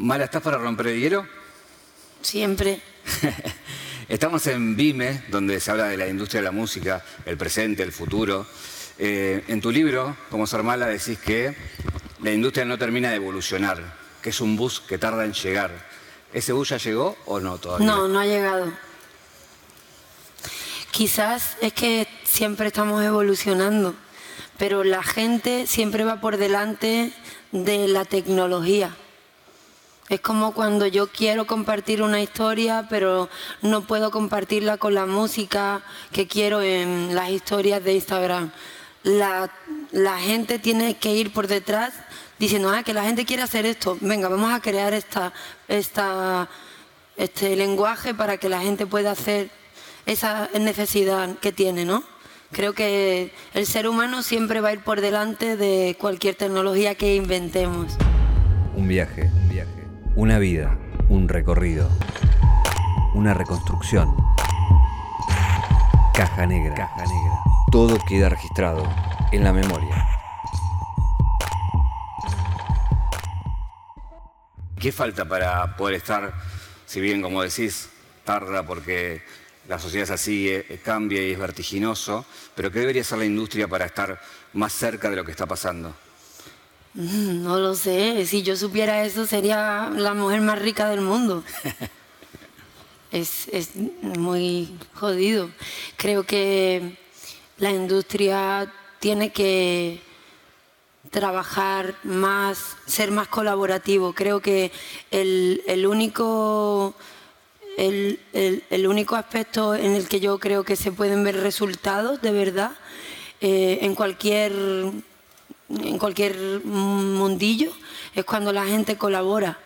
Mala, ¿estás para romper el hielo? Siempre. Estamos en Vime, donde se habla de la industria de la música, el presente, el futuro. Eh, en tu libro, como Sarmala, decís que la industria no termina de evolucionar, que es un bus que tarda en llegar. ¿Ese bus ya llegó o no todavía? No, no ha llegado. Quizás es que siempre estamos evolucionando, pero la gente siempre va por delante de la tecnología. Es como cuando yo quiero compartir una historia, pero no puedo compartirla con la música que quiero en las historias de Instagram. La, gente tiene que ir por detrás diciendo, ah, que la gente quiere hacer esto. Venga, vamos a crear esta, este lenguaje para que la gente pueda hacer esa necesidad que tiene, ¿no? Creo que el ser humano siempre va a ir por delante de cualquier tecnología que inventemos. Un viaje, un viaje. Una vida, un recorrido. Una reconstrucción. Caja negra. Caja negra. Todo queda registrado en la memoria. ¿Qué falta para poder estar, si bien como decís, tarda porque la sociedad es así, eh, cambia y es vertiginoso, pero qué debería ser la industria para estar más cerca de lo que está pasando? Mm, no lo sé, si yo supiera eso sería la mujer más rica del mundo. es, es muy jodido. Creo que la industria tiene que trabajar más, ser más colaborativo. Creo que el, el único el, único aspecto en el que yo creo que se pueden ver resultados de verdad eh, en cualquier en cualquier mundillo es cuando la gente colabora.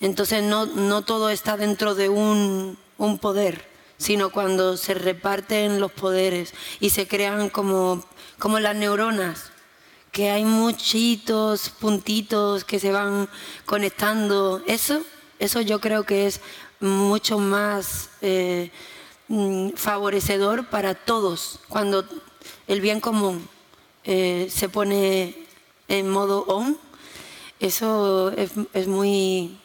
Entonces no, no todo está dentro de un, un, poder, sino cuando se reparten los poderes y se crean como, como las neuronas, que hay muchitos puntitos que se van conectando. Eso, eso yo creo que es mucho más eh, mm, favorecedor para todos cuando el bien común eh, se pone en modo on. Eso es, muy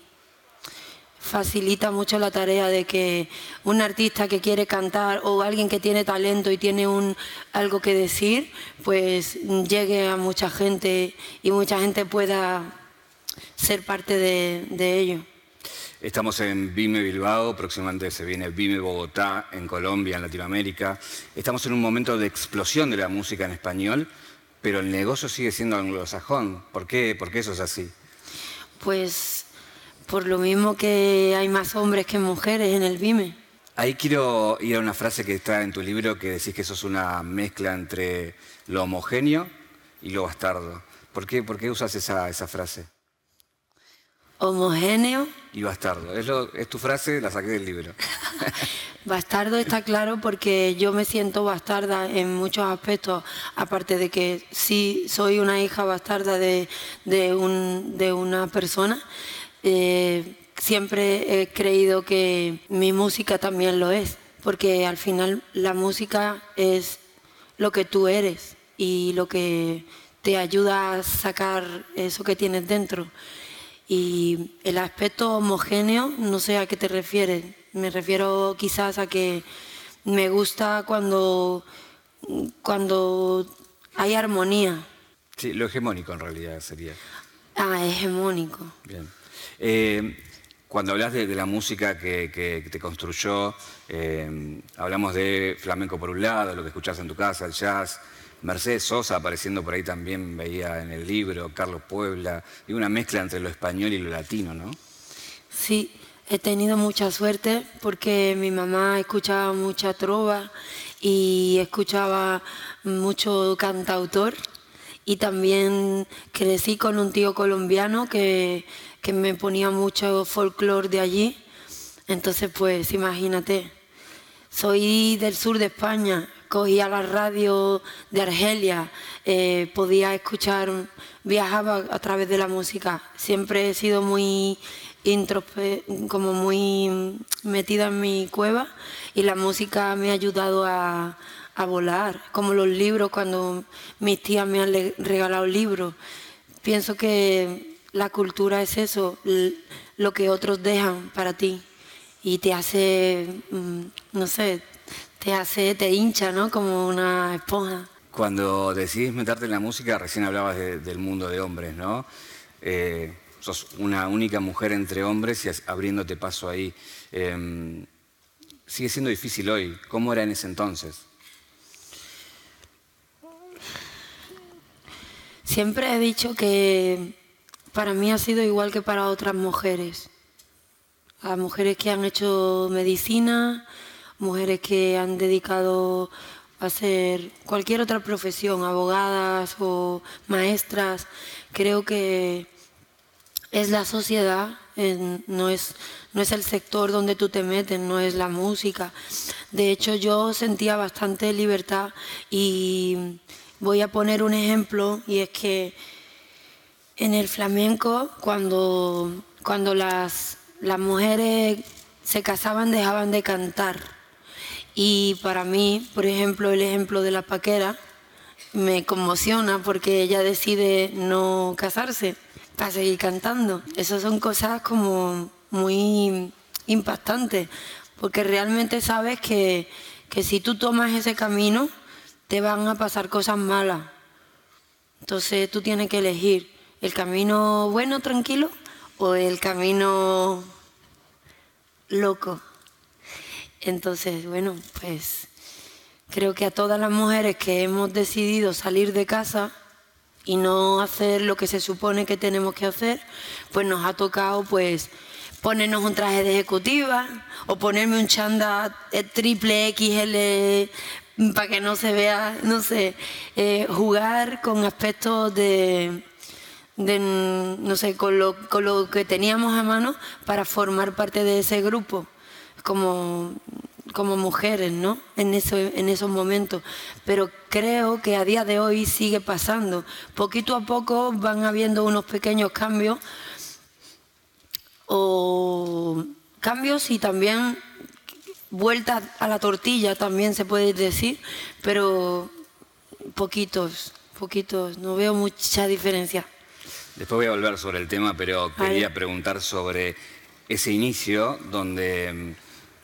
facilita mucho la tarea de que un artista que quiere cantar o alguien que tiene talento y tiene un, algo que decir, pues llegue a mucha gente y mucha gente pueda ser parte de ello. Estamos en Vime Bilbao, próximamente se viene Vime Bogotá, en Colombia, en Latinoamérica. Estamos en un momento de explosión de la música en español, pero el negocio sigue siendo anglosajón. ¿Por qué, ¿Por qué eso es así? Pues por lo mismo que hay más hombres que mujeres en el Vime. Ahí quiero ir a una frase que está en tu libro que decís que eso es una mezcla entre lo homogéneo y lo bastardo. ¿Por qué, por qué usas esa, esa frase? Homogéneo. Y bastardo. Es, tu frase, la saqué del libro. bastardo está claro porque yo me siento bastarda en muchos aspectos, aparte de que sí soy una hija bastarda de, un, de una persona. Eh, siempre he creído que mi música también lo es, porque al final la música es lo que tú eres y lo que te ayuda a sacar eso que tienes dentro. Y el aspecto homogéneo, no sé a qué te refieres. Me refiero quizás a que me gusta cuando, cuando hay armonía. Sí, lo hegemónico en realidad sería. Ah, hegemónico. Bien. Eh, cuando hablas de, la música que, te construyó, eh, hablamos de flamenco por un lado, lo que escuchás en tu casa, el jazz, Mercedes Sosa apareciendo por ahí también, veía en el libro, Carlos Puebla, y una mezcla entre lo español y lo latino, ¿no? Sí, he tenido mucha suerte porque mi mamá escuchaba mucha trova y escuchaba mucho cantautor y también crecí con un tío colombiano que, que me ponía mucho folclore de allí. Entonces, pues imagínate, soy del sur de España, cogía la radio de Argelia, eh, podía escuchar, viajaba a través de la música. Siempre he sido muy como muy metida en mi cueva y la música me ha ayudado a, a volar, como los libros, cuando mis tías me han regalado libros. Pienso que la cultura es eso, lo que otros dejan para ti y te hace, mm, no sé, te hace, te hincha, ¿no? Como una esponja. Cuando decidís meterte en la música, recién hablabas del mundo de hombres, ¿no? Eh, sos una única mujer entre hombres y abriéndote paso ahí. Em, sigue siendo difícil hoy. ¿Cómo era en ese entonces? Siempre he dicho que para mí ha sido igual que para otras mujeres. A mujeres que han hecho medicina, mujeres que han dedicado a hacer cualquier otra profesión, abogadas o maestras. Creo que es la sociedad, no, es, no es el sector donde tú te metes, no es la música. De hecho, yo sentía bastante libertad y voy a poner un ejemplo y es que en el flamenco, cuando, cuando las, las mujeres se casaban, dejaban de cantar. Y para mí, por ejemplo, el ejemplo de la paquera me conmociona porque ella decide no casarse para seguir cantando. Esas son cosas como muy impactantes, porque realmente sabes que, que si tú tomas ese camino, te van a pasar cosas malas. Entonces tú tienes que elegir el camino bueno, tranquilo, o el camino loco. Entonces, bueno, pues creo que a todas las mujeres que hemos decidido salir de casa, y no hacer lo que se supone que tenemos que hacer, pues nos ha tocado pues ponernos un traje de ejecutiva o ponerme un chanda eh, triple XL para que no se vea, no sé, eh, jugar con aspectos de, no sé, con lo, con lo que teníamos a mano para formar parte de ese grupo. Como como mujeres, ¿no? En, eso, en esos momentos. Pero creo que a día de hoy sigue pasando. Poquito a poco van habiendo unos pequeños cambios o cambios y también vueltas a la tortilla también se puede decir, pero poquitos, poquitos, no veo mucha diferencia. Después voy a volver sobre el tema, pero quería preguntar sobre ese inicio donde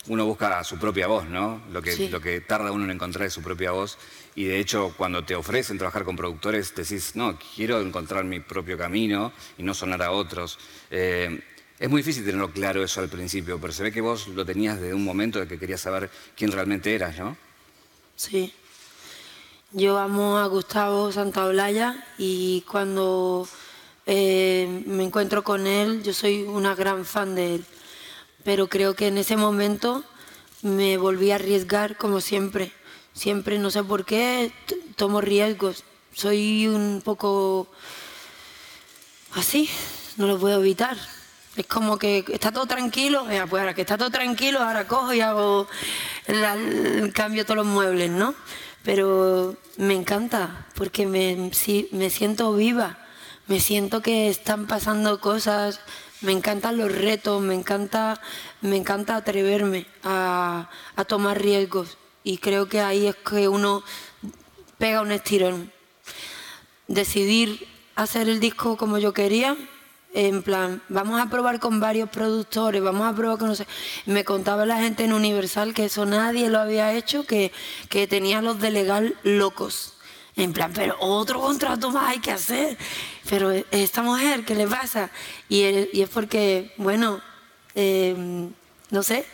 uno busca su propia voz, ¿no? Lo que, lo que tarda uno en encontrar es su propia voz. Y de hecho, cuando te ofrecen trabajar con productores, decís, no, quiero encontrar mi propio camino y no sonar a otros. Eh, es muy difícil tenerlo claro eso al principio, pero se ve que vos lo tenías desde un momento de que querías saber quién realmente eras, ¿no? Sí. Yo amo a Gustavo Santaolalla y cuando eh, me encuentro con él, yo soy una gran fan de él pero creo que en ese momento me volví a arriesgar como siempre. Siempre, no sé por qué, tomo riesgos. Soy un poco así, no lo puedo evitar. Es como que está todo tranquilo, pues ahora que está todo tranquilo, ahora cojo y hago, cambio todos los muebles, ¿no? Pero me encanta, porque me, me siento viva, me siento que están pasando cosas me encantan los retos, me encanta, me encanta atreverme a, tomar riesgos y creo que ahí es que uno pega un estirón. Decidir hacer el disco como yo quería, en plan, vamos a probar con varios productores, vamos a probar con no sé. Me contaba la gente en Universal que eso nadie lo había hecho, que, que tenía los de legal locos. En plan, pero otro contrato más hay que hacer. Pero esta mujer, ¿qué le pasa? Y, es porque, bueno, em, no sé,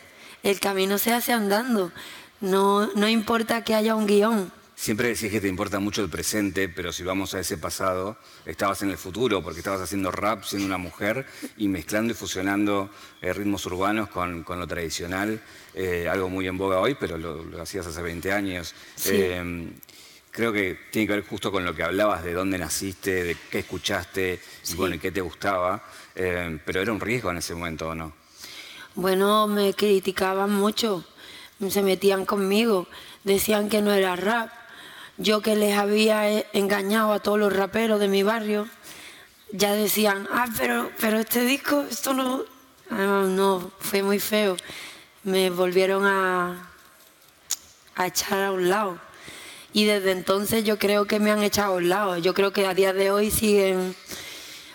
el camino se hace andando. No, no importa que haya un guion. Siempre decís que te importa mucho el presente, pero si vamos a ese pasado, estabas en el futuro, porque estabas haciendo rap siendo una mujer y mezclando y fusionando eh, ritmos urbanos con, lo tradicional, eh, algo muy en boga hoy, pero lo, hacías hace 20 años. Em, creo que tiene que ver justo con lo que hablabas de dónde naciste, de qué escuchaste, y qué te gustaba, eh, pero era un riesgo en ese momento, ¿o no? Bueno, me criticaban mucho, se metían conmigo, decían que no era rap. Yo que les había eh, engañado a todos los raperos de mi barrio, ya decían, ah, pero, pero este disco, esto no, ah, no, fue muy feo. Me volvieron a, a echar a un lado y desde entonces yo creo que me han echado a un lado. Yo creo que a día de hoy siguen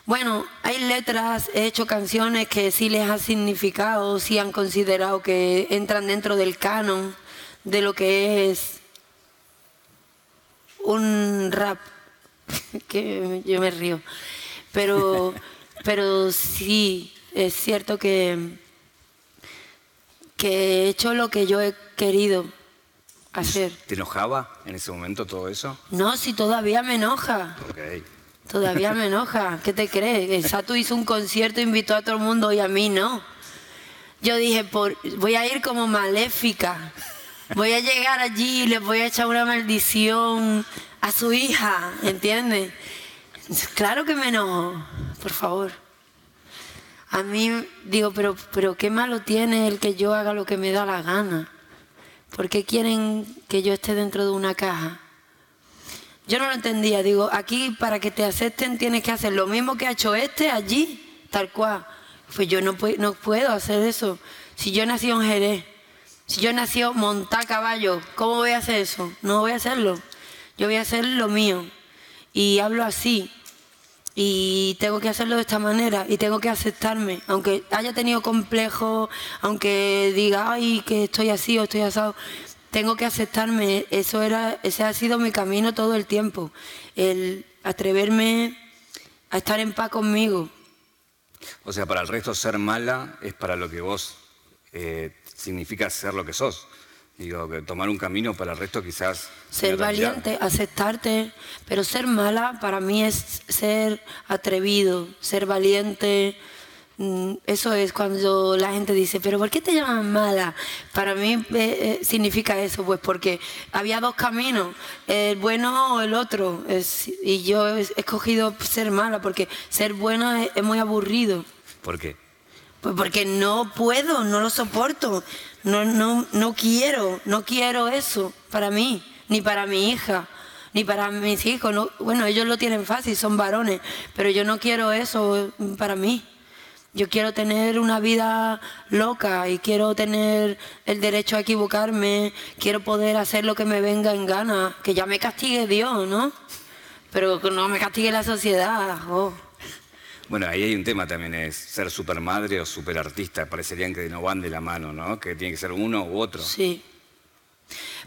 Bueno, hay letras, he hecho canciones que sí les ha significado, sí han considerado que entran dentro del canon de lo que es un rap, que yo me río, pero, pero sí, es cierto que, que he hecho lo que yo he querido hacer. ¿Te enojaba en ese momento todo eso? No, si todavía me enoja. Ok. Todavía me enoja. ¿Qué te crees? Satu hizo un concierto, invitó a todo el mundo y a mí no. Yo dije, por, voy a ir como maléfica. Voy a llegar allí y le voy a echar una maldición a su hija, ¿entiendes? Claro que me enojo, por favor. A mí digo, pero, pero qué malo tiene el que yo haga lo que me da la gana. ¿Por qué quieren que yo esté dentro de una caja? Yo no lo entendía. Digo, aquí para que te acepten tienes que hacer lo mismo que ha hecho este allí, tal cual. Pues yo no, puedo hacer eso. Si yo nací en Jerez, si yo nací montar caballo, ¿cómo voy a hacer eso? No voy a hacerlo. Yo voy a hacer lo mío. Y hablo así. Y tengo que hacerlo de esta manera y tengo que aceptarme. Aunque haya tenido complejo, aunque diga, ay, que estoy así o estoy asado, tengo que aceptarme. Eso era, ese ha sido mi camino todo el tiempo. El atreverme a estar en paz conmigo. O sea, para el resto ser mala es para lo que vos eh, significa ser lo que sos. Digo, tomar un camino para el resto quizás... Ser valiente, aceptarte, pero ser mala para mí es ser atrevido, ser valiente. Mm, eso es cuando la gente dice, pero ¿por qué te llaman mala? Para mí eh, eh, significa eso, pues porque había dos caminos, el bueno o el otro. y yo he escogido ser mala porque ser buena es muy aburrido. ¿Por qué? Pues porque no puedo, no lo soporto, no, no, no quiero, no quiero eso para mí, ni para mi hija, ni para mis hijos. No, bueno, ellos lo tienen fácil, son varones, pero yo no quiero eso para mí. Yo quiero tener una vida loca y quiero tener el derecho a equivocarme, quiero poder hacer lo que me venga en gana, que ya me castigue Dios, ¿no? Pero que no me castigue la sociedad. Oh. Bueno, ahí hay un tema también, es ser super madre o super artista. Parecerían que no van de la mano, ¿no? Que tiene que ser uno u otro. Sí.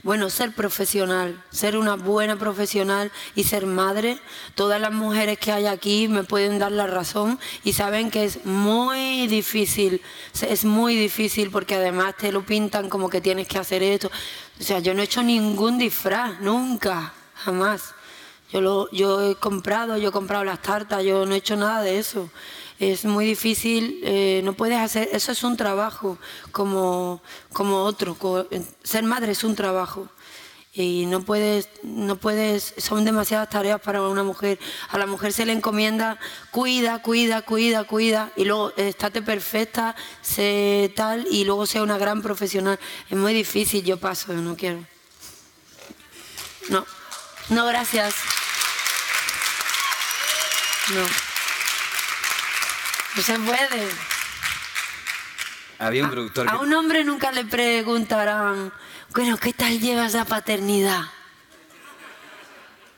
Bueno, ser profesional, ser una buena profesional y ser madre. Todas las mujeres que hay aquí me pueden dar la razón y saben que es muy difícil, es muy difícil porque además te lo pintan como que tienes que hacer esto. O sea, yo no he hecho ningún disfraz, nunca, jamás. Yo, lo, yo he comprado, yo he comprado las tartas, yo no he hecho nada de eso. Es muy difícil, eh, no puedes hacer, eso es un trabajo como, como otro. Ser madre es un trabajo y no puedes, no puedes, son demasiadas tareas para una mujer. A la mujer se le encomienda, cuida, cuida, cuida, cuida, y luego estate perfecta, sé tal, y luego sea una gran profesional. Es muy difícil, yo paso, yo no quiero. No, no, gracias. No. No se puede. Había un productor a, un hombre nunca le preguntarán, bueno, ¿qué tal llevas la paternidad?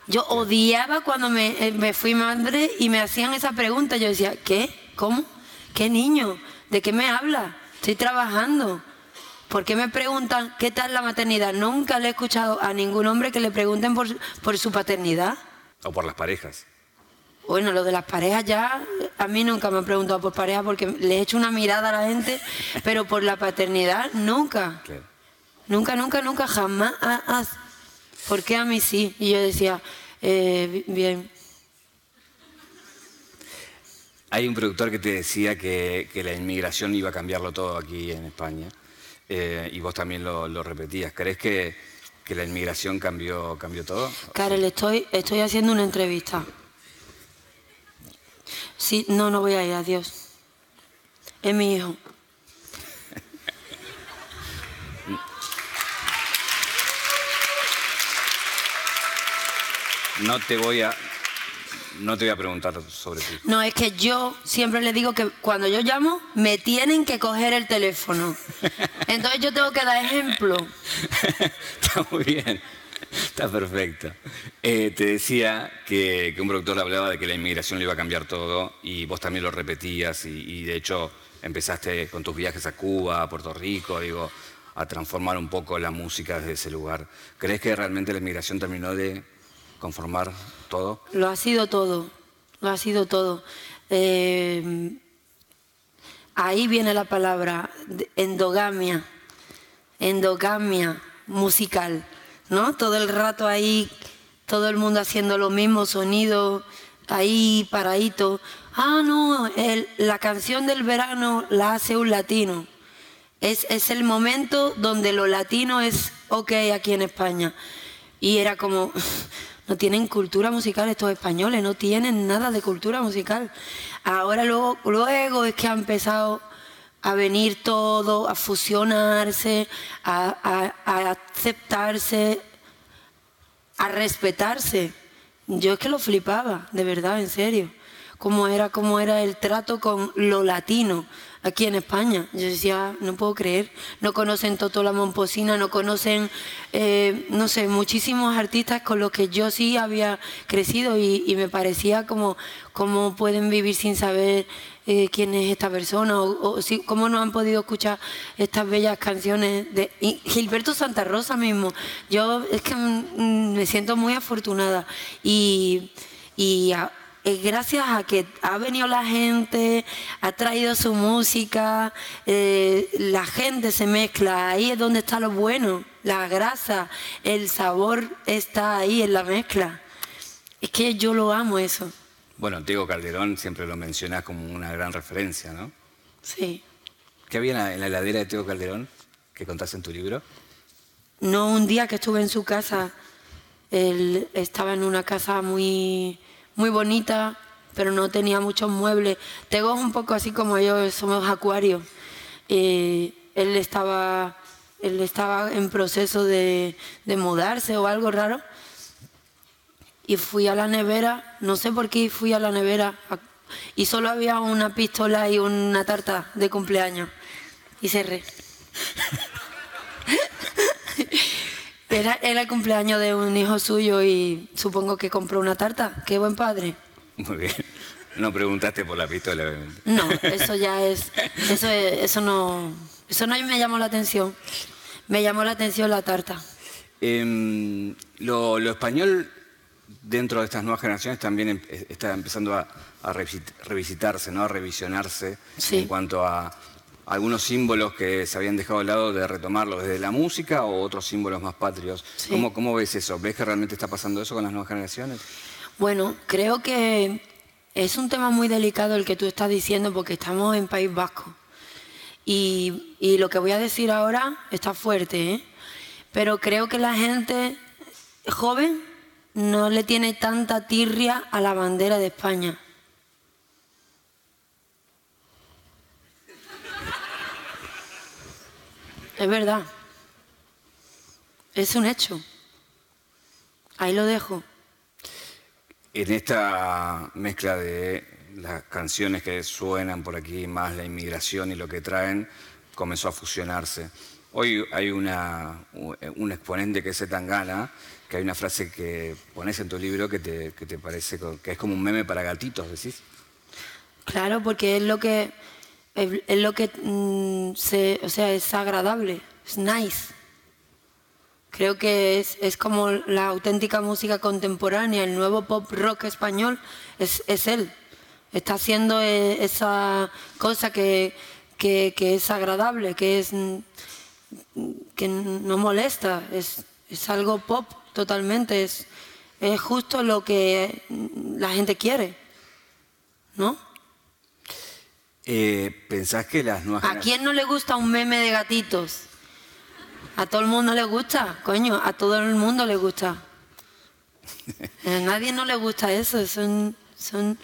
Yo odiaba cuando me, eh, me, fui madre y me hacían esa pregunta. Yo decía, ¿qué? ¿Cómo? ¿Qué niño? ¿De qué me habla? Estoy trabajando. ¿Por qué me preguntan qué tal la maternidad? Nunca le he escuchado a ningún hombre que le pregunten por, por su paternidad. O por las parejas. Bueno, lo de las parejas ya, a mí nunca me han preguntado por pareja porque le he hecho una mirada a la gente, pero por la paternidad nunca. Nunca, nunca, nunca, jamás. ¿Por qué a mí sí? Y yo decía, eh, bien. Hay un productor que te decía que, la inmigración iba a cambiarlo todo aquí en España, eh, y vos también lo, repetías. ¿Crees que, que, la inmigración cambió, cambió todo? Karel, estoy, estoy haciendo una entrevista. Sí, no, no voy a ir, adiós. Es mi hijo. No te voy a no te voy a preguntar sobre ti. No, es que yo siempre le digo que cuando yo llamo me tienen que coger el teléfono. Entonces yo tengo que dar ejemplo. Está muy bien. Está perfecto. Eh, te decía que, un productor hablaba de que la inmigración le iba a cambiar todo y vos también lo repetías y, de hecho empezaste con tus viajes a Cuba, a Puerto Rico, digo, a transformar un poco la música desde ese lugar. ¿Crees que realmente la inmigración terminó de conformar todo? Lo ha sido todo, lo ha sido todo. Eh, ahí viene la palabra endogamia, endogamia musical, ¿no? Todo el rato ahí, todo el mundo haciendo lo mismo, sonido, ahí paradito. Ah, no, la canción del verano la hace un latino. Es, es el momento donde lo latino es ok aquí en España. Y era como, no tienen cultura musical estos españoles, no tienen nada de cultura musical. Ahora luego, luego es que ha empezado a venir todo, a fusionarse, a, aceptarse, a respetarse. Yo es que lo flipaba, de verdad, en serio. Cómo era, cómo era el trato con lo latino aquí en España. Yo decía, no puedo creer, no conocen Toto la Momposina, no conocen, eh, no sé, muchísimos artistas con los que yo sí había crecido y, me parecía como cómo pueden vivir sin saber eh, quién es esta persona o, cómo no han podido escuchar estas bellas canciones de Gilberto Santa Rosa mismo. Yo es que mm, me siento muy afortunada y, y es gracias a que ha venido la gente, ha traído su música, eh, la gente se mezcla, ahí es donde está lo bueno, la grasa, el sabor está ahí en la mezcla. Es que yo lo amo eso. Bueno, Diego Calderón siempre lo mencionas como una gran referencia, ¿no? Sí. ¿Qué había en la, heladera de Diego Calderón que contaste en tu libro? No, un día que estuve en su casa, él estaba en una casa muy muy bonita, pero no tenía muchos muebles. Tego es un poco así como yo, somos acuarios. él, estaba, él estaba en proceso de, de mudarse o algo raro. Y fui a la nevera, no sé por qué fui a la nevera, y solo había una pistola y una tarta de cumpleaños. Y cerré. Era, el cumpleaños de un hijo suyo y supongo que compró una tarta. Qué buen padre. Muy bien. No preguntaste por la pistola, obviamente. No, eso ya es. Eso, eso no. Eso no me llamó la atención. Me llamó la atención la tarta. Em, lo, español dentro de estas nuevas generaciones también em, está empezando a, revisitarse, ¿no? a revisionarse en cuanto a algunos símbolos que se habían dejado de lado de retomarlos desde la música o otros símbolos más patrios. ¿Cómo, ¿Cómo ves eso? ¿Ves que realmente está pasando eso con las nuevas generaciones? Bueno, creo que es un tema muy delicado el que tú estás diciendo porque estamos en País Vasco. Y, y lo que voy a decir ahora está fuerte, ¿eh? pero creo que la gente joven no le tiene tanta tirria a la bandera de España. Es verdad. Es un hecho. Ahí lo dejo. En esta mezcla de las canciones que suenan por aquí, más la inmigración y lo que traen, comenzó a fusionarse. Hoy hay una, un exponente que es Tangana, que hay una frase que pones en tu libro que te, que te parece que es como un meme para gatitos, ¿decís? Claro, porque es lo que es, lo que mm, se, o sea, es agradable, es nice. Creo que es, es, como la auténtica música contemporánea, el nuevo pop rock español, es, es él. Está haciendo eh, esa cosa que, que, que, es agradable, que, es, mm, que no molesta, es, es algo pop totalmente, es, es justo lo que la gente quiere, ¿no? Eh, ¿Pensás que las nuevas ¿A quién no le gusta un meme de gatitos? A todo el mundo le gusta, coño, a todo el mundo le gusta. A nadie no le gusta eso, son, son,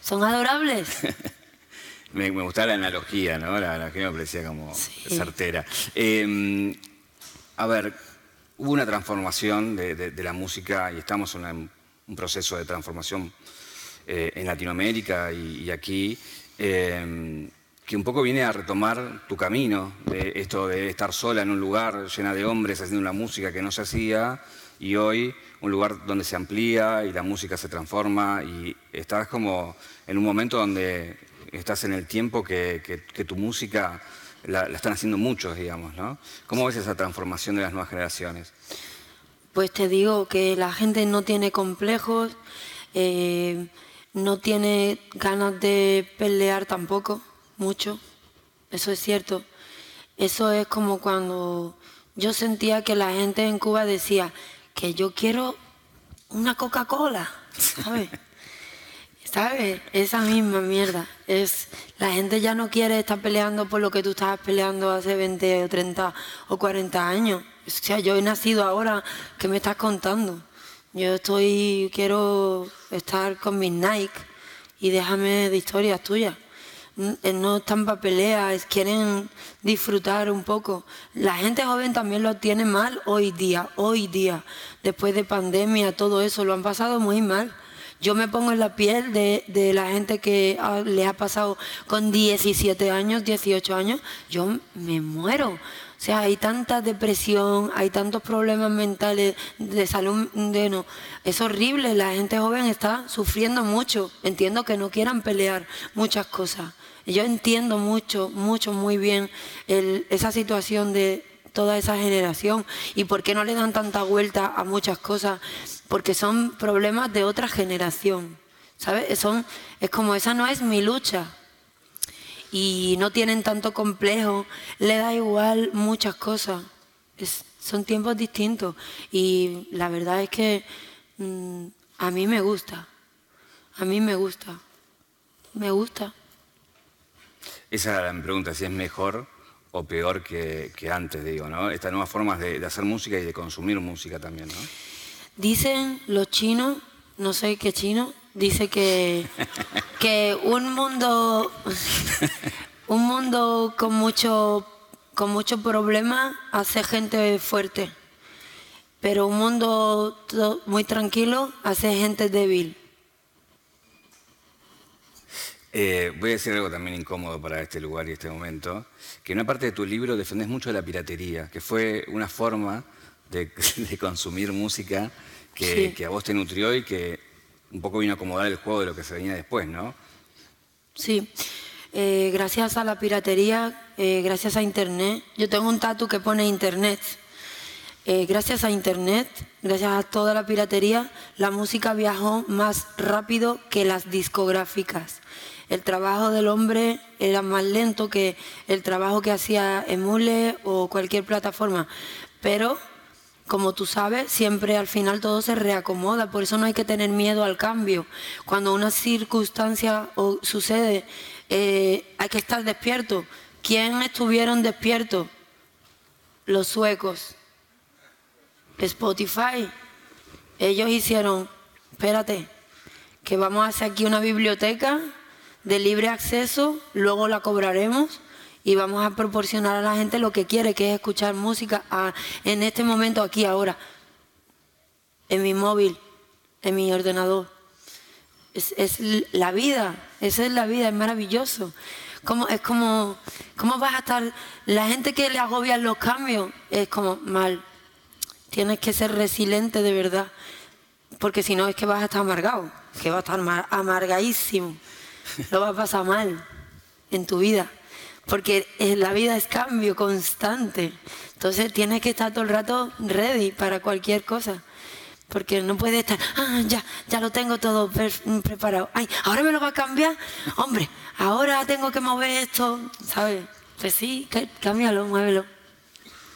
son adorables. me, me gustaba la analogía, ¿no? La analogía me parecía como certera. Em, a ver, hubo una transformación de, la música y estamos en un proceso de transformación eh, en Latinoamérica y aquí. Em, que un poco viene a retomar tu camino, de esto de estar sola en un lugar llena de hombres haciendo una música que no se hacía y hoy un lugar donde se amplía y la música se transforma y estás como en un momento donde estás en el tiempo que, tu música la, están haciendo muchos, digamos, ¿no? ¿Cómo ves esa transformación de las nuevas generaciones? Pues te digo que la gente no tiene complejos, eh, no tiene ganas de pelear tampoco, mucho. Eso es cierto. Eso es como cuando yo sentía que la gente en Cuba decía que yo quiero una Coca-Cola, ¿sabes? ¿Sabes? Esa misma mierda. Es, la gente ya no quiere estar peleando por lo que tú estabas peleando hace 20 o 30 o 40 años. O sea, yo he nacido ahora, ¿qué me estás contando? Yo estoy, quiero estar con mis Nike y déjame de historias tuyas. Eh, no están para peleas, quieren disfrutar un poco. La gente joven también lo tiene mal hoy día, hoy día. Después de pandemia, todo eso, lo han pasado muy mal. Yo me pongo en la piel de, la gente que le ha pasado con 17 años, 18 años, yo me muero. O sea, hay tanta depresión, hay tantos problemas mentales de salud, de no. Es horrible, la gente joven está sufriendo mucho. Entiendo que no quieran pelear muchas cosas yo entiendo mucho, mucho, muy bien esa situación de toda esa generación y por qué no le dan tanta vuelta a muchas cosas, porque son problemas de otra generación, ¿sabes? Son, es como esa no es mi lucha y no tienen tanto complejo, le da igual muchas cosas, son tiempos distintos y la verdad es que mm, a mí me gusta, a mí me gusta, me gusta. Esa era la pregunta, si es mejor o peor que, antes, digo, ¿no? Estas nuevas formas de, hacer música y de consumir música también, ¿no? Dicen los chinos, no sé qué chino, dice que, que un mundo, un mundo con mucho, con mucho problema hace gente fuerte, pero un mundo muy tranquilo hace gente débil. Eh, voy a decir algo también incómodo para este lugar y este momento, que en una parte de tu libro defendes mucho de la piratería, que fue una forma de, consumir música que, a vos te nutrió y que un poco vino a acomodar el juego de lo que se venía después, ¿no? Sí, eh, gracias a la piratería, eh, gracias a Internet, yo tengo un tatu que pone Internet. gracias a Internet, gracias a toda la piratería, la música viajó más rápido que las discográficas el trabajo del hombre era más lento que el trabajo que hacía Emule o cualquier plataforma. Pero, como tú sabes, siempre al final todo se reacomoda, por eso no hay que tener miedo al cambio. Cuando una circunstancia sucede, eh, hay que estar despierto. ¿Quién estuvieron despiertos? Los suecos. Spotify. Ellos hicieron, espérate, que vamos a hacer aquí una biblioteca de libre acceso, luego la cobraremos y vamos a proporcionar a la gente lo que quiere, que es escuchar música en este momento, aquí, ahora, en mi móvil, en mi ordenador. Es, la vida, esa es la vida, es maravilloso. Como, es como, ¿cómo vas a estar? La gente que le agobian los cambios es como mal. Tienes que ser resiliente de verdad, porque si no es que vas a estar amargado, que vas a estar amargadísimo lo vas a pasar mal en tu vida, porque la vida es cambio constante. Entonces tienes que estar todo el rato ready para cualquier cosa. Porque no puedes estar, ah, ya, ya lo tengo todo preparado. Ay, ahora me lo va a cambiar. Hombre, ahora tengo que mover esto, ¿sabes? Pues sí, cámbialo, muévelo.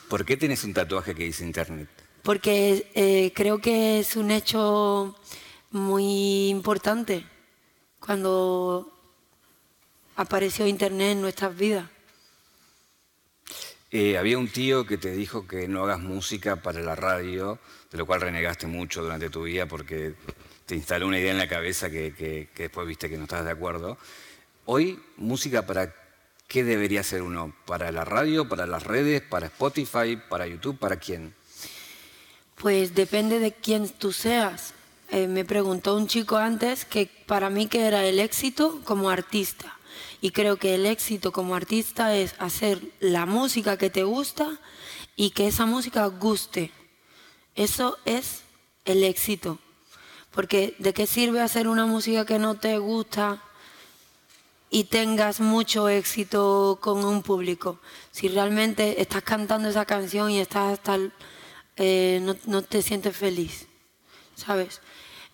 ¿Por qué tienes un tatuaje que dice Internet? Porque eh, creo que es un hecho muy importante cuando apareció Internet en nuestras vidas. Eh, había un tío que te dijo que no hagas música para la radio, de lo cual renegaste mucho durante tu vida porque te instaló una idea en la cabeza que, después viste que no estabas de acuerdo. Hoy, música para qué debería ser uno? ¿Para la radio, para las redes, para Spotify, para YouTube, para quién? Pues depende de quién tú seas. Eh, me preguntó un chico antes que para mí que era el éxito como artista. Y creo que el éxito como artista es hacer la música que te gusta y que esa música guste. Eso es el éxito. Porque ¿de qué sirve hacer una música que no te gusta y tengas mucho éxito con un público? Si realmente estás cantando esa canción y estás tal, eh, no, no, te sientes feliz, ¿sabes?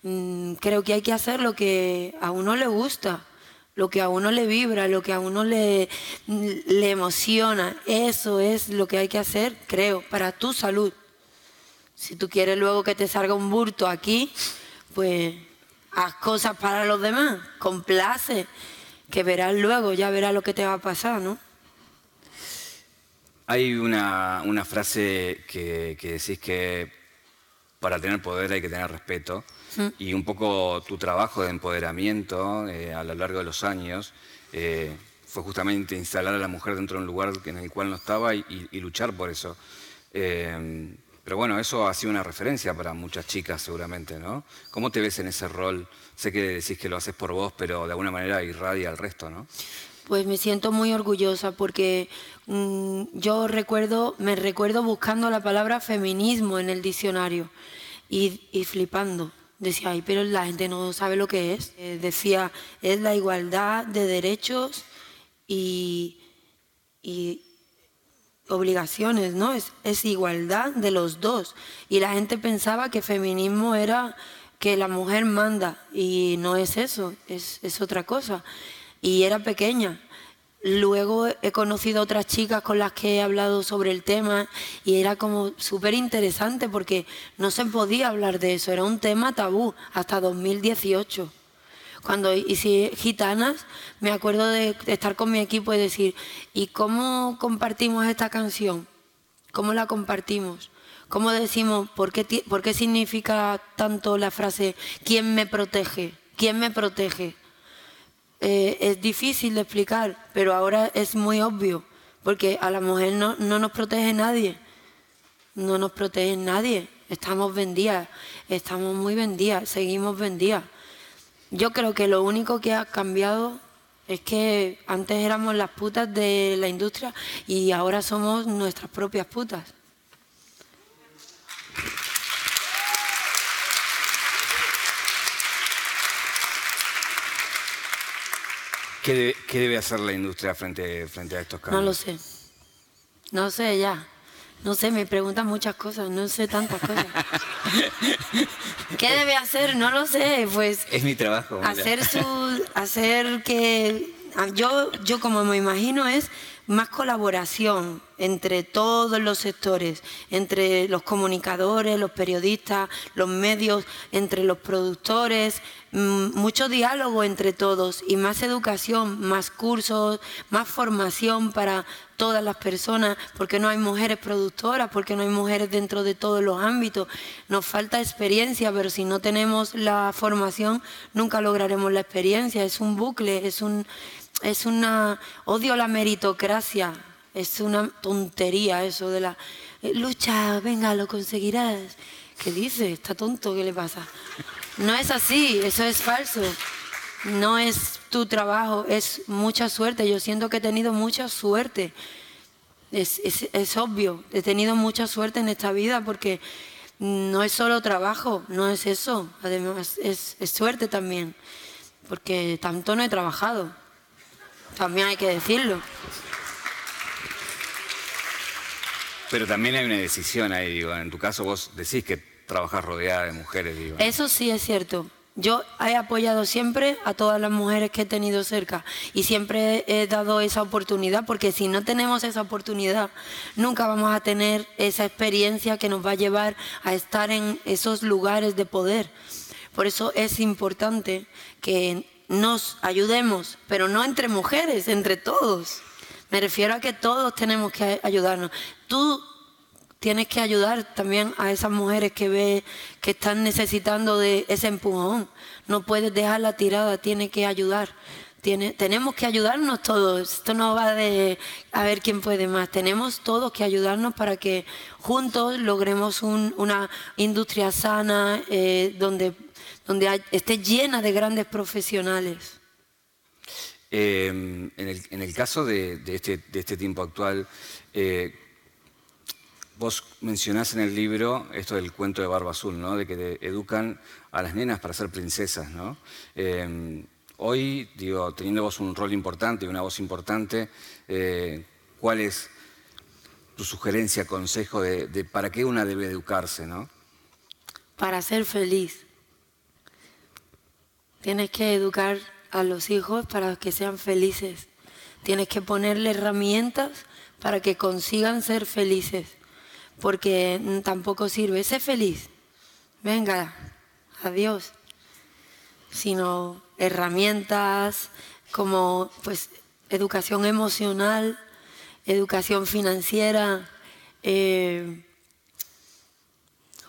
Mm, creo que hay que hacer lo que a uno le gusta, lo que a uno le vibra, lo que a uno le, le emociona. Eso es lo que hay que hacer, creo, para tu salud. Si tú quieres luego que te salga un burto aquí, pues haz cosas para los demás, complace, que verás luego, ya verás lo que te va a pasar, ¿no? Hay una, frase que, decís que para tener poder hay que tener respeto. Mm. Y un poco tu trabajo de empoderamiento eh, a lo largo de los años eh, fue justamente instalar a la mujer dentro de un lugar en el cual no estaba y, luchar por eso. Eh, pero bueno, eso ha sido una referencia para muchas chicas seguramente, ¿no? ¿Cómo te ves en ese rol? Sé que decís que lo haces por vos, pero de alguna manera irradia al resto, ¿no? Pues me siento muy orgullosa porque mm, yo recuerdo, me recuerdo buscando la palabra feminismo en el diccionario y, flipando. Decía, ay, pero la gente no sabe lo que es. Eh, decía, es la igualdad de derechos y, y, obligaciones, ¿no? Es, es, igualdad de los dos. Y la gente pensaba que feminismo era que la mujer manda y no es eso, es, es otra cosa. Y era pequeña. Luego he conocido otras chicas con las que he hablado sobre el tema y era como súper interesante porque no se podía hablar de eso, era un tema tabú hasta 2018. Cuando hice Gitanas, me acuerdo de estar con mi equipo y decir, ¿y cómo compartimos esta canción? ¿Cómo la compartimos? ¿Cómo decimos, por qué, por qué significa tanto la frase, ¿quién me protege? ¿Quién me protege? Eh, es difícil de explicar, pero ahora es muy obvio, porque a la mujer no, no nos protege nadie, no nos protege nadie, estamos vendidas, estamos muy vendidas, seguimos vendidas. Yo creo que lo único que ha cambiado es que antes éramos las putas de la industria y ahora somos nuestras propias putas. ¿Qué debe, hacer la industria frente, frente a estos cambios? No lo sé. No sé ya. No sé, me preguntan muchas cosas, no sé tantas cosas. ¿Qué debe hacer? No lo sé, pues... Es mi trabajo. Hacer su... Hacer que... Yo, yo como me imagino es más colaboración entre todos los sectores, entre los comunicadores, los periodistas, los medios, entre los productores, mm, mucho diálogo entre todos y más educación, más cursos, más formación para todas las personas, porque no hay mujeres productoras, porque no hay mujeres dentro de todos los ámbitos. Nos falta experiencia, pero si no tenemos la formación, nunca lograremos la experiencia. Es un bucle, es un es una odio la meritocracia, es una tontería eso de la eh, lucha, venga, lo conseguirás. ¿Qué dice? Está tonto, ¿qué le pasa? No es así, eso es falso. No es tu trabajo, es mucha suerte. Yo siento que he tenido mucha suerte. Es, es obvio, he tenido mucha suerte en esta vida porque no es solo trabajo, no es eso. Además, es, es suerte también, porque tanto no he trabajado. También hay que decirlo. Pero también hay una decisión ahí, digo. En tu caso vos decís que trabajas rodeada de mujeres, digo. Eso sí es cierto. Yo he apoyado siempre a todas las mujeres que he tenido cerca y siempre he dado esa oportunidad porque si no tenemos esa oportunidad nunca vamos a tener esa experiencia que nos va a llevar a estar en esos lugares de poder. Por eso es importante que nos ayudemos, pero no entre mujeres, entre todos. Me refiero a que todos tenemos que ayudarnos. Tú tienes que ayudar también a esas mujeres que ve que están necesitando de ese empujón. No puedes dejarla tirada, tienes que ayudar. Tenemos que ayudarnos todos. Esto no va de a ver quién puede más. Tenemos todos que ayudarnos para que juntos logremos una industria sana eh, donde donde esté llena de grandes profesionales. Em, en, el, caso de, este, este, tiempo actual, eh, vos mencionás en el libro esto del cuento de Barba Azul, ¿no? De que educan a las nenas para ser princesas, ¿no? Eh, hoy, digo, teniendo vos un rol importante y una voz importante, eh, ¿cuál es tu sugerencia, consejo de, de, para qué una debe educarse, ¿no? Para ser feliz. Tienes que educar a los hijos para que sean felices. Tienes que ponerle herramientas para que consigan ser felices. Porque tampoco sirve ser feliz. Venga, adiós. Sino herramientas como pues educación emocional, educación financiera, eh,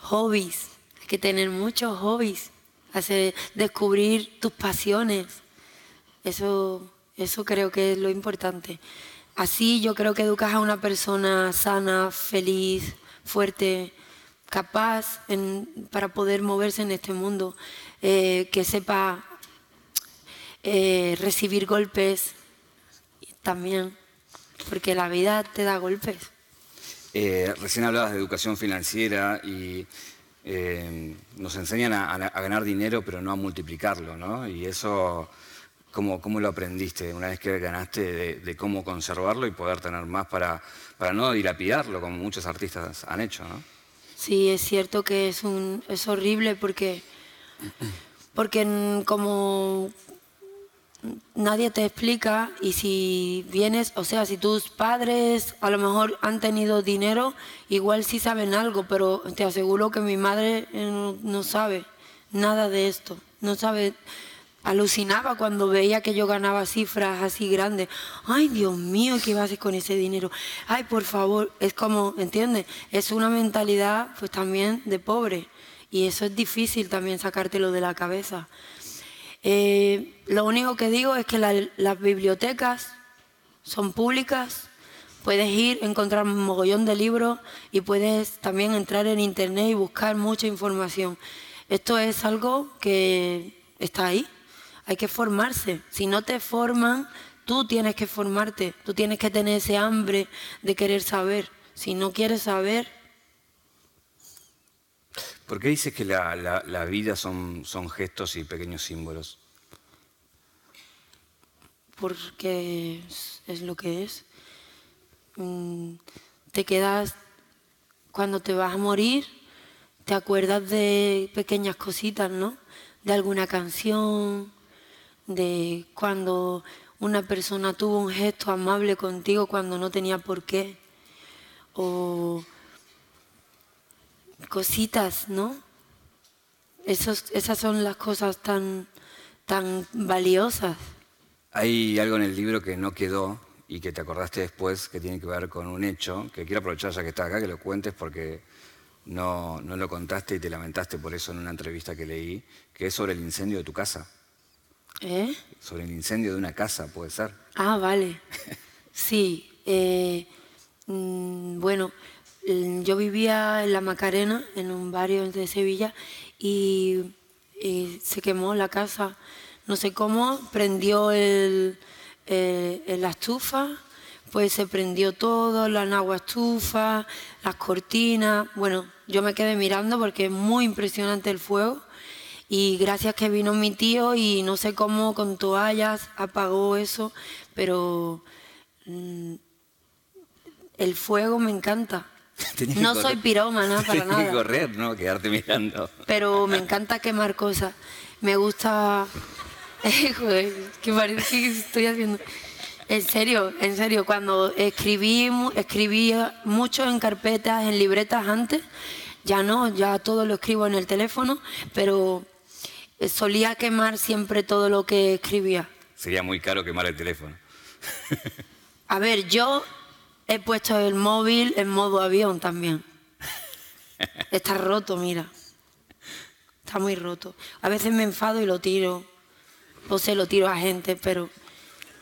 hobbies. Hay que tener muchos hobbies, hacer, descubrir tus pasiones. Eso, eso creo que es lo importante. Así yo creo que educas a una persona sana, feliz, fuerte, capaz para poder moverse en este mundo, eh, que sepa eh, recibir golpes también, porque la vida te da golpes. Eh, recién hablabas de educación financiera y nos enseñan a, ganar dinero pero no a multiplicarlo, ¿no? Y eso ¿Cómo, ¿Cómo, lo aprendiste una vez que ganaste de, cómo conservarlo y poder tener más para, para, no dilapidarlo, como muchos artistas han hecho? ¿no? Sí, es cierto que es, un, es horrible porque, porque como nadie te explica y si vienes, o sea, si tus padres a lo mejor han tenido dinero, igual sí saben algo, pero te aseguro que mi madre eh, no sabe nada de esto, no sabe alucinaba cuando veía que yo ganaba cifras así grandes. Ay, Dios mío, ¿qué iba a hacer con ese dinero? Ay, por favor, es como, ¿entiendes? Es una mentalidad pues también de pobre y eso es difícil también sacártelo de la cabeza. Eh, lo único que digo es que las bibliotecas son públicas, puedes ir, encontrar un mogollón de libros y puedes también entrar en internet y buscar mucha información. Esto es algo que está ahí hay que formarse. Si no te forman, tú tienes que formarte, tú tienes que tener ese hambre de querer saber. Si no quieres saber... ¿Por qué dices que la, vida son, son gestos y pequeños símbolos? Porque es, lo que es. Mm, te quedas, cuando te vas a morir, te acuerdas de pequeñas cositas, ¿no? De alguna canción, de cuando una persona tuvo un gesto amable contigo cuando no tenía por qué, o cositas, ¿no? esas son las cosas tan, tan valiosas. Hay algo en el libro que no quedó y que te acordaste después que tiene que ver con un hecho, que quiero aprovechar ya que estás acá, que lo cuentes porque no, no lo contaste y te lamentaste por eso en una entrevista que leí, que es sobre el incendio de tu casa. ¿Eh? Sobre el incendio de una casa, puede ser. Ah, vale. Sí. Eh, mm, bueno, mm, yo vivía en La Macarena, en un barrio de Sevilla, y, se quemó la casa. No sé cómo, prendió el, eh, la estufa, pues se prendió todo, la agua estufa, las cortinas. Bueno, yo me quedé mirando porque es muy impresionante el fuego y gracias que vino mi tío y no sé cómo con toallas apagó eso, pero mm, el fuego me encanta. no soy pirómana para nada. que correr, ¿no? Quedarte mirando. Pero me encanta quemar cosas. Me gusta... Joder, que parece que estoy haciendo... En serio, en serio, cuando escribí, escribía mucho en carpetas, en libretas antes, ya no, ya todo lo escribo en el teléfono, pero eh, solía quemar siempre todo lo que escribía. Sería muy caro quemar el teléfono. A ver, yo he puesto el móvil en modo avión también. Está roto, mira. Está muy roto. A veces me enfado y lo tiro. O se lo tiro a gente, pero...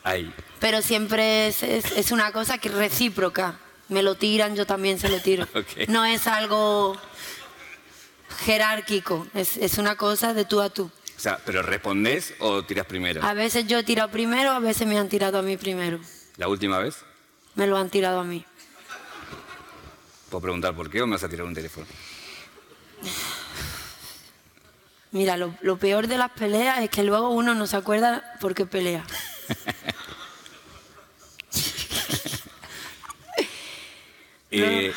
Ay. Pero siempre es, una cosa que recíproca. Me lo tiran, yo también se lo tiro. No es algo jerárquico, es, una cosa de tú a tú. O sea, ¿pero respondes o tiras primero? A veces yo he tirado primero, a veces me han tirado a mí primero. ¿La última vez? Me lo han tirado a mí. ¿Puedo preguntar por qué o me vas a tirar un teléfono? Mira, lo, lo peor de las peleas es que luego uno no se acuerda por qué pelea. Eh,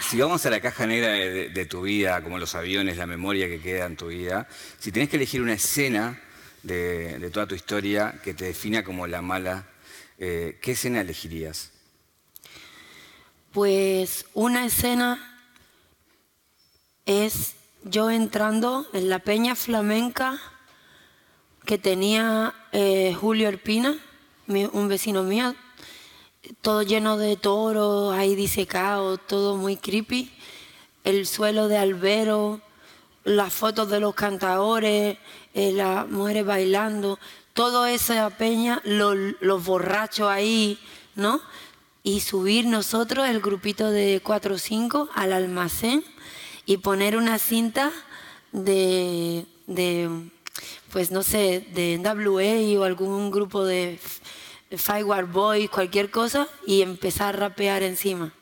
si vamos a la caja negra de, de tu vida, como los aviones, la memoria que queda en tu vida, si tenés que elegir una escena de, de toda tu historia que te defina como la mala, eh, ¿qué escena elegirías? Pues una escena es yo entrando en la peña flamenca que tenía eh, Julio Erpina, un vecino mío, todo lleno de toros, ahí disecados, todo muy creepy. El suelo de albero, las fotos de los cantadores, eh, las mujeres bailando, toda esa peña, los, los borrachos ahí, ¿no? Y subir nosotros, el grupito de 4 o 5, al almacén y poner una cinta de, de pues no sé, de NWA o algún grupo de Firewall Boys, cualquier cosa, y empezar a rapear encima.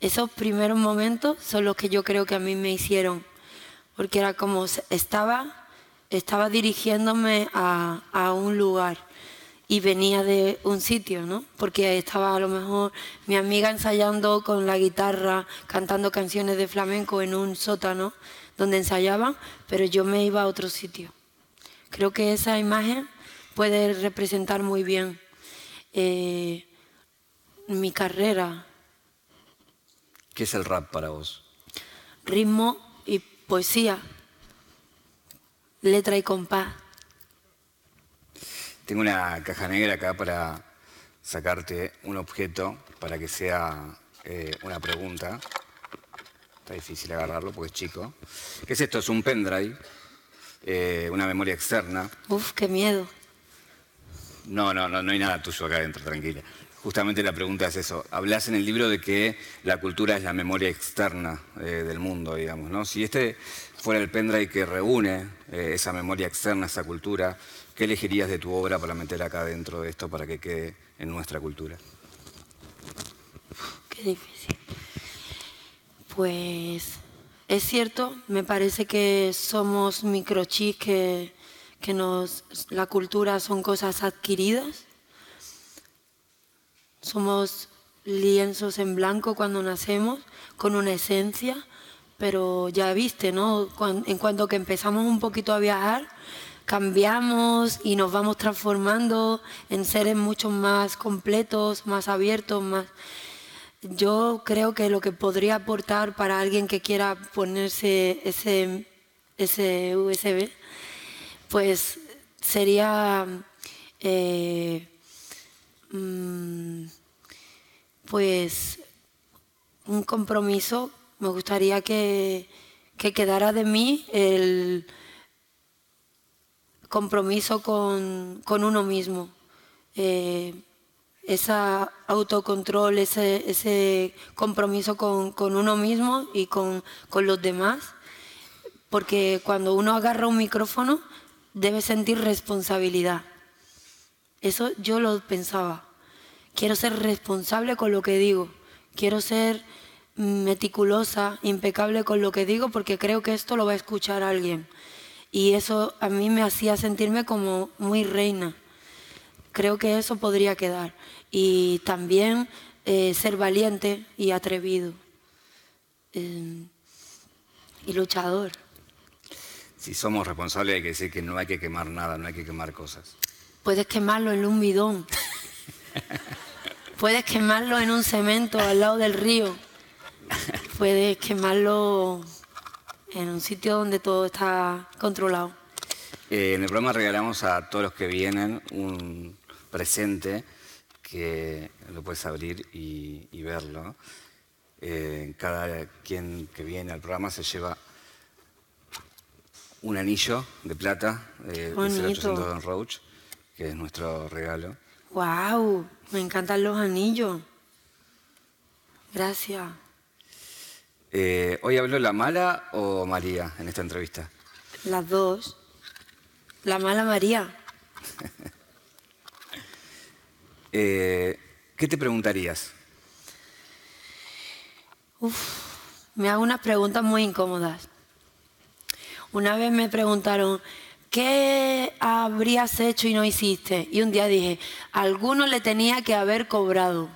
Esos primeros momentos son los que yo creo que a mí me hicieron, porque era como estaba, estaba dirigiéndome a, a un lugar y venía de un sitio, ¿no? Porque estaba a lo mejor mi amiga ensayando con la guitarra, cantando canciones de flamenco en un sótano donde ensayaban, pero yo me iba a otro sitio. Creo que esa imagen puede representar muy bien eh, mi carrera, ¿Qué es el rap para vos? ritmo y poesía, letra y compás. Tengo una caja negra acá para sacarte un objeto para que sea eh, una pregunta. Está difícil agarrarlo porque es chico. ¿Qué es esto? Es un pendrive, eh, una memoria externa. Uf, qué miedo. No, no, no, no hay nada tuyo acá adentro, tranquila. Justamente la pregunta es eso. Hablas en el libro de que la cultura es la memoria externa eh, del mundo, digamos, ¿no? Si este fuera el pendrive que reúne eh, esa memoria externa, esa cultura, ¿qué elegirías de tu obra para meter acá dentro de esto para que quede en nuestra cultura? Qué difícil. Pues es cierto, me parece que somos microchips que, que nos la cultura son cosas adquiridas. Somos lienzos en blanco cuando nacemos con una esencia, pero ya viste, ¿no? En cuanto que empezamos un poquito a viajar, cambiamos y nos vamos transformando en seres mucho más completos, más abiertos, más yo creo que lo que podría aportar para alguien que quiera ponerse ese, ese USB, pues sería eh, mm, pues un compromiso. Me gustaría que, que quedara de mí el compromiso con, con uno mismo. Eh, ese autocontrol, ese, ese compromiso con, con uno mismo y con, con los demás, porque cuando uno agarra un micrófono debe sentir responsabilidad. Eso yo lo pensaba. Quiero ser responsable con lo que digo. Quiero ser meticulosa, impecable con lo que digo, porque creo que esto lo va a escuchar alguien. Y eso a mí me hacía sentirme como muy reina. Creo que eso podría quedar. Y también eh, ser valiente y atrevido. Eh, y luchador. Si somos responsables hay que decir que no hay que quemar nada, no hay que quemar cosas. Puedes quemarlo en un bidón. Puedes quemarlo en un cemento al lado del río. Puedes quemarlo en un sitio donde todo está controlado. Eh, en el programa regalamos a todos los que vienen un presente que lo puedes abrir y, y verlo. Eh, cada quien que viene al programa se lleva un anillo de plata eh, de Bonito. 0800 Don Roach, que es nuestro regalo. ¡Wow! Me encantan los anillos. Gracias. Eh, ¿Hoy habló la mala o María en esta entrevista? Las dos. La mala María. Eh, ¿Qué te preguntarías? Uf, me hago unas preguntas muy incómodas. Una vez me preguntaron, ¿qué habrías hecho y no hiciste? Y un día dije, alguno le tenía que haber cobrado.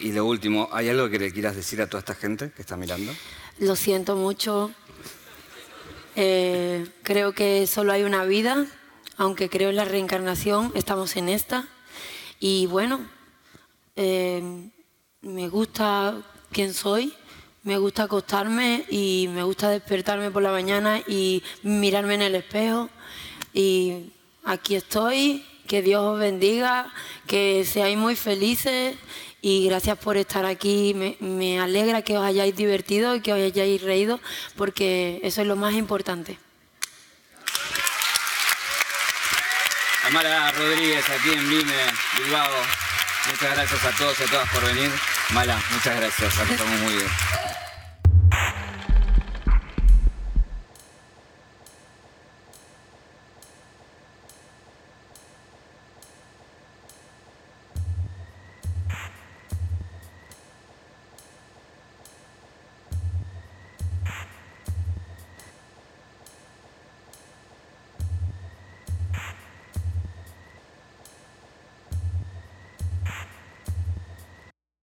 Y lo último, ¿hay algo que le quieras decir a toda esta gente que está mirando? Lo siento mucho. Eh, creo que solo hay una vida, aunque creo en la reencarnación, estamos en esta. Y bueno, eh, me gusta quién soy, me gusta acostarme y me gusta despertarme por la mañana y mirarme en el espejo. Y aquí estoy, que Dios os bendiga, que seáis muy felices y gracias por estar aquí. Me, alegra que os hayáis divertido y que os hayáis reído, porque eso es lo más importante. Amara Rodríguez, aquí en Vime, Bilbao. Muchas gracias a todos y a todas por venir. Mala, muchas gracias, estamos muy bien.